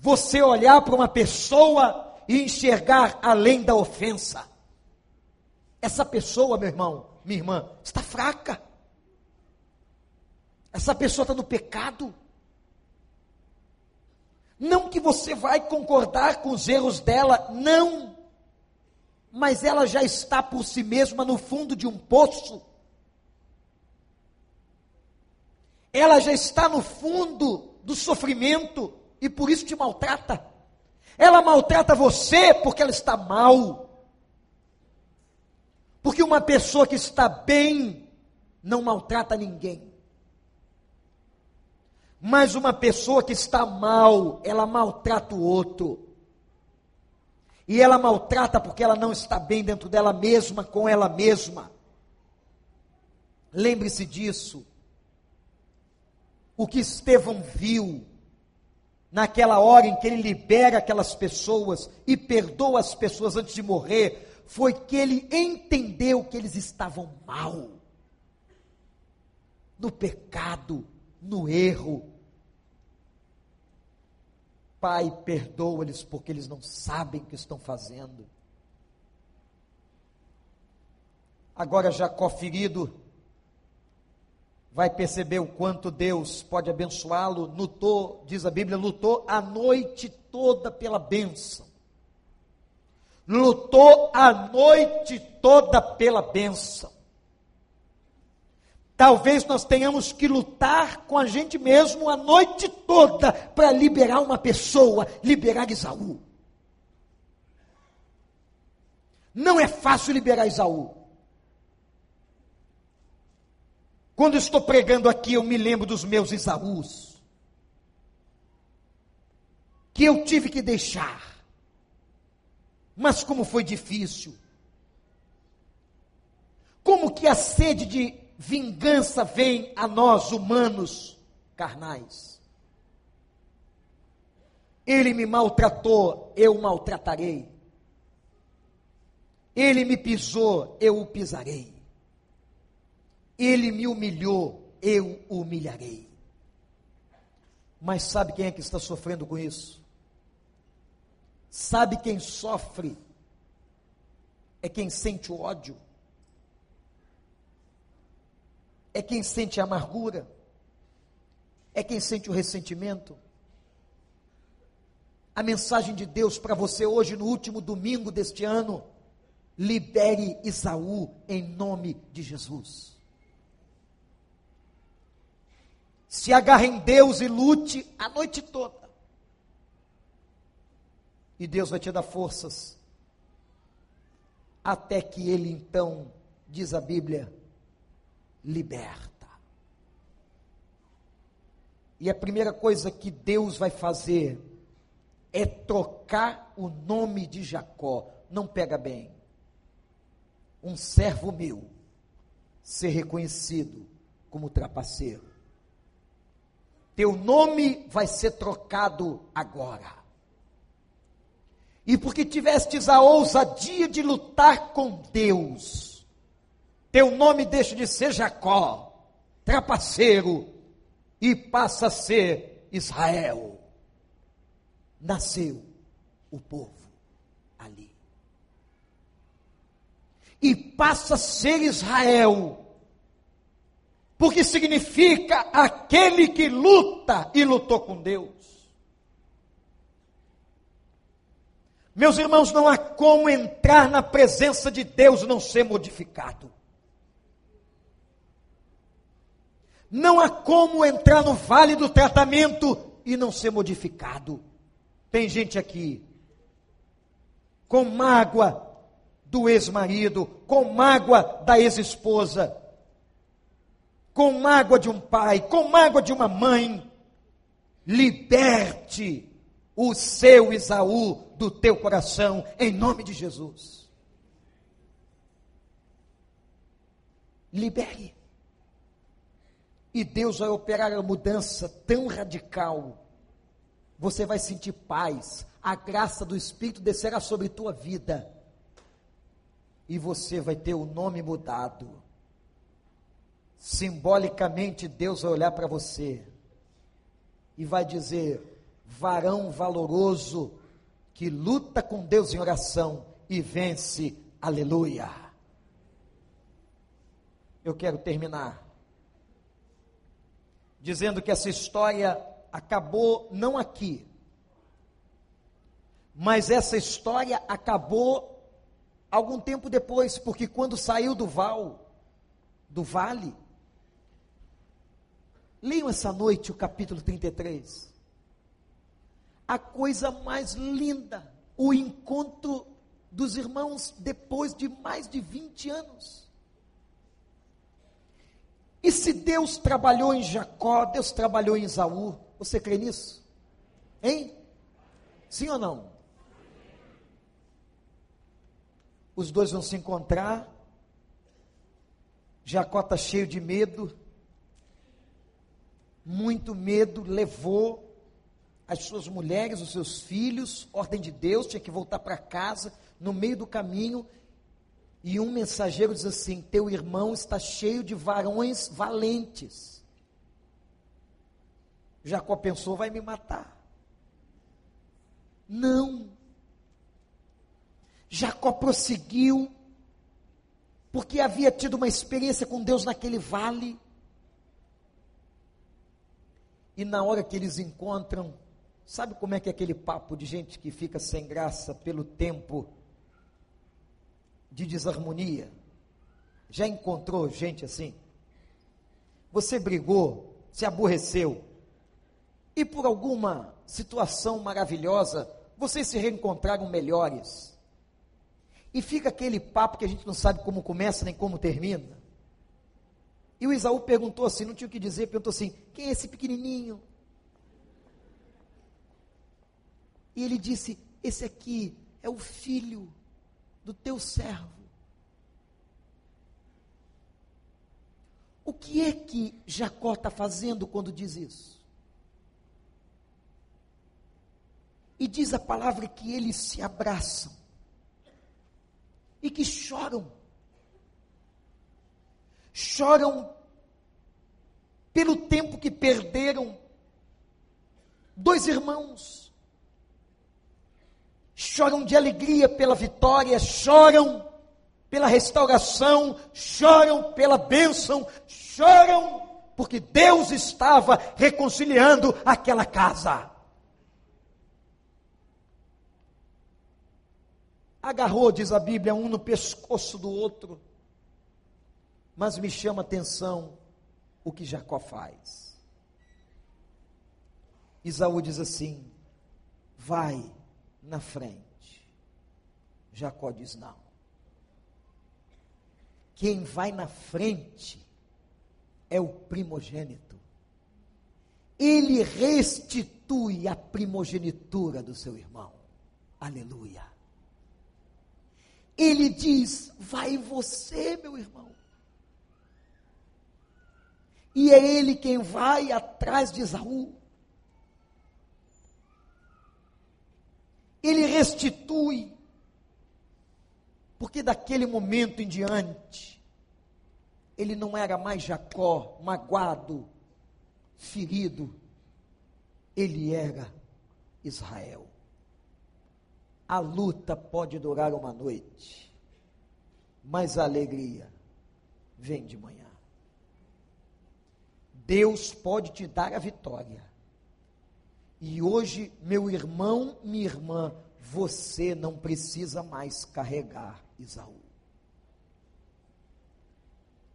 você olhar para uma pessoa e enxergar além da ofensa. Essa pessoa, meu irmão, minha irmã, está fraca. Essa pessoa está no pecado. Não que você vai concordar com os erros dela, não. Mas ela já está por si mesma no fundo de um poço. Ela já está no fundo do sofrimento e por isso te maltrata. Ela maltrata você porque ela está mal. Porque uma pessoa que está bem não maltrata ninguém. Mas uma pessoa que está mal, ela maltrata o outro. E ela maltrata porque ela não está bem dentro dela mesma, com ela mesma. Lembre-se disso. O que Estevão viu naquela hora em que ele libera aquelas pessoas e perdoa as pessoas antes de morrer, foi que ele entendeu que eles estavam mal, no pecado, no erro. Pai, perdoa-lhes porque eles não sabem o que estão fazendo. Agora, Jacó ferido, vai perceber o quanto Deus pode abençoá-lo. Lutou, diz a Bíblia, lutou a noite toda pela bênção. Lutou a noite toda pela bênção. Talvez nós tenhamos que lutar com a gente mesmo a noite toda para liberar uma pessoa, liberar Isaú. Não é fácil liberar Isaú. Quando estou pregando aqui, eu me lembro dos meus Isaús. Que eu tive que deixar. Mas como foi difícil. Como que a sede de vingança vem a nós, humanos carnais. Ele me maltratou, eu maltratarei. Ele me pisou, eu o pisarei. Ele me humilhou, eu humilharei. Mas sabe quem é que está sofrendo com isso? Sabe quem sofre? É quem sente o ódio é quem sente a amargura, é quem sente o ressentimento. A mensagem de Deus para você hoje, no último domingo deste ano, libere Isaú em nome de Jesus. Se agarre em Deus e lute a noite toda. E Deus vai te dar forças. Até que ele então, diz a Bíblia, liberta. E a primeira coisa que Deus vai fazer é trocar o nome de Jacó. Não pega bem. Um servo meu ser reconhecido como trapaceiro. Teu nome vai ser trocado agora. E porque tivestes a ousadia de lutar com Deus, teu nome deixa de ser Jacó, trapaceiro, e passa a ser Israel. Nasceu o povo ali. E passa a ser Israel, porque significa aquele que luta e lutou com Deus. Meus irmãos, não há como entrar na presença de Deus não ser modificado. Não há como entrar no vale do tratamento e não ser modificado. Tem gente aqui com mágoa do ex-marido, com mágoa da ex-esposa, com mágoa de um pai, com mágoa de uma mãe. Liberte o seu Isaú do teu coração, em nome de Jesus. Libere. E Deus vai operar a mudança tão radical. Você vai sentir paz, a graça do Espírito descerá sobre tua vida. E você vai ter o nome mudado. Simbolicamente, Deus vai olhar para você e vai dizer: varão valoroso que luta com Deus em oração e vence. Aleluia. Eu quero terminar dizendo que essa história acabou não aqui, mas essa história acabou algum tempo depois, porque quando saiu do val, do vale, leiam essa noite o capítulo 33. A coisa mais linda, o encontro dos irmãos depois de mais de 20 anos. E se Deus trabalhou em Jacó, Deus trabalhou em Isaú, você crê nisso? Hein? Sim ou não? Os dois vão se encontrar. Jacó está cheio de medo. Muito medo levou as suas mulheres, os seus filhos, ordem de Deus, tinha que voltar para casa. No meio do caminho, e um mensageiro diz assim: Teu irmão está cheio de varões valentes. Jacó pensou: vai me matar. Não. Jacó prosseguiu, porque havia tido uma experiência com Deus naquele vale. E na hora que eles encontram, sabe como é que é aquele papo de gente que fica sem graça pelo tempo de desarmonia? Já encontrou gente assim? Você brigou, se aborreceu, e por alguma situação maravilhosa, vocês se reencontraram melhores. E fica aquele papo que a gente não sabe como começa nem como termina. E o Isaú perguntou assim, não tinha o que dizer, perguntou assim: quem é esse pequenininho? E ele disse: esse aqui é o filho do teu servo. O que é que Jacó está fazendo quando diz isso? E diz a palavra que eles se abraçam e que choram. Choram pelo tempo que perderam. Dois irmãos choram de alegria pela vitória, choram pela restauração, choram pela bênção, choram porque Deus estava reconciliando aquela casa. Agarrou, diz a Bíblia, um no pescoço do outro. Mas me chama atenção o que Jacó faz. Isaú diz assim: vai na frente. Jacó diz: não. Quem vai na frente é o primogênito. Ele restitui a primogenitura do seu irmão. Aleluia. Ele diz: vai você, meu irmão. E é ele quem vai atrás de Esaú. Ele restitui. Porque daquele momento em diante, ele não era mais Jacó, magoado, ferido, ele era Israel. A luta pode durar uma noite, mas a alegria vem de manhã. Deus pode te dar a vitória. E hoje, meu irmão, minha irmã, você não precisa mais carregar Isaú.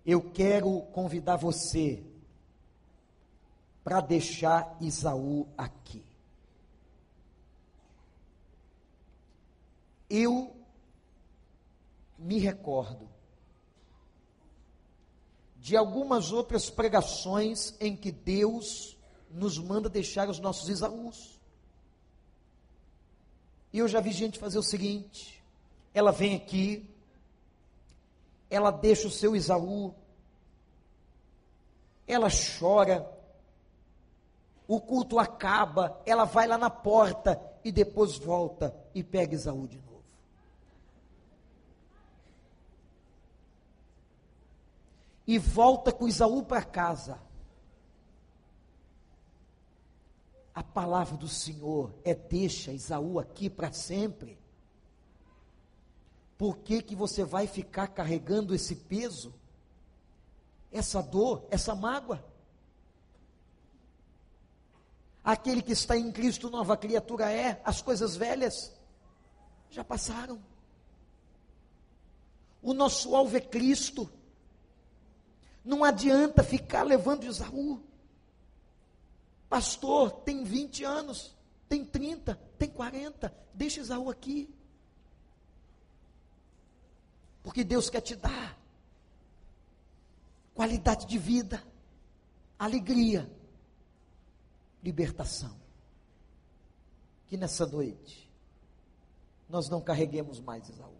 Eu quero convidar você para deixar Isaú aqui. Eu me recordo de algumas outras pregações em que Deus nos manda deixar os nossos Isaús. E eu já vi gente fazer o seguinte: ela vem aqui, ela deixa o seu Isaú, ela chora, o culto acaba, ela vai lá na porta e depois volta e pega Isaú de novo. E volta com Isaú para casa. A palavra do Senhor é deixa Isaú aqui para sempre. Por que, que você vai ficar carregando esse peso? Essa dor, essa mágoa? Aquele que está em Cristo, nova criatura é, as coisas velhas já passaram. O nosso alvo é Cristo. Não adianta ficar levando Isaú. Pastor, tem 20 anos, tem 30, tem 40, deixa Isaú aqui. Porque Deus quer te dar qualidade de vida, alegria, libertação. Que nessa noite nós não carreguemos mais Isaú.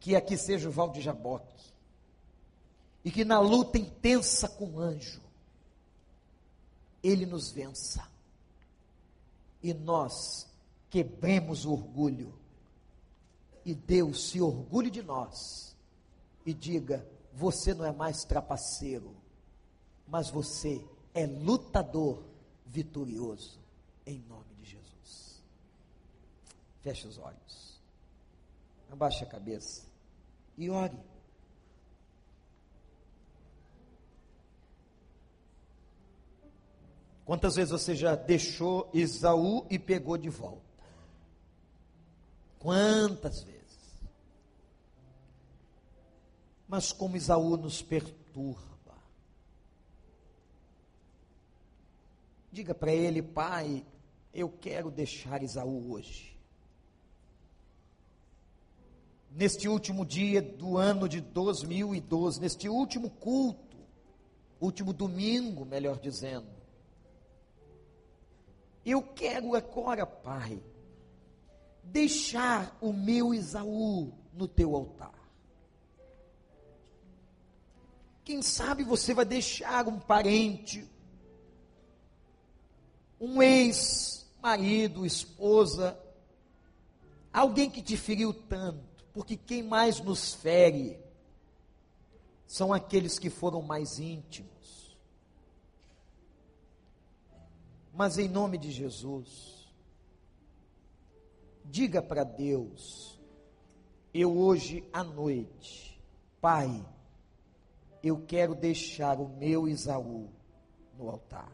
que aqui seja o Val de Jaboque, e que na luta intensa com o anjo, ele nos vença, e nós quebremos o orgulho, e Deus se orgulhe de nós, e diga: você não é mais trapaceiro, mas você é lutador vitorioso, em nome de Jesus. Feche os olhos, abaixe a cabeça e ore. Quantas vezes você já deixou Isaú e pegou de volta? Quantas vezes? Mas como Isaú nos perturba. Diga para ele, pai, eu quero deixar Isaú hoje. Neste último dia do ano de 2012, neste último culto, último domingo, melhor dizendo, eu quero agora, pai, deixar o meu Isaú no teu altar. Quem sabe você vai deixar um parente, um ex-marido, esposa, alguém que te feriu tanto, porque quem mais nos fere são aqueles que foram mais íntimos. Mas em nome de Jesus, diga para Deus, eu hoje à noite, Pai, eu quero deixar o meu Isaú no altar.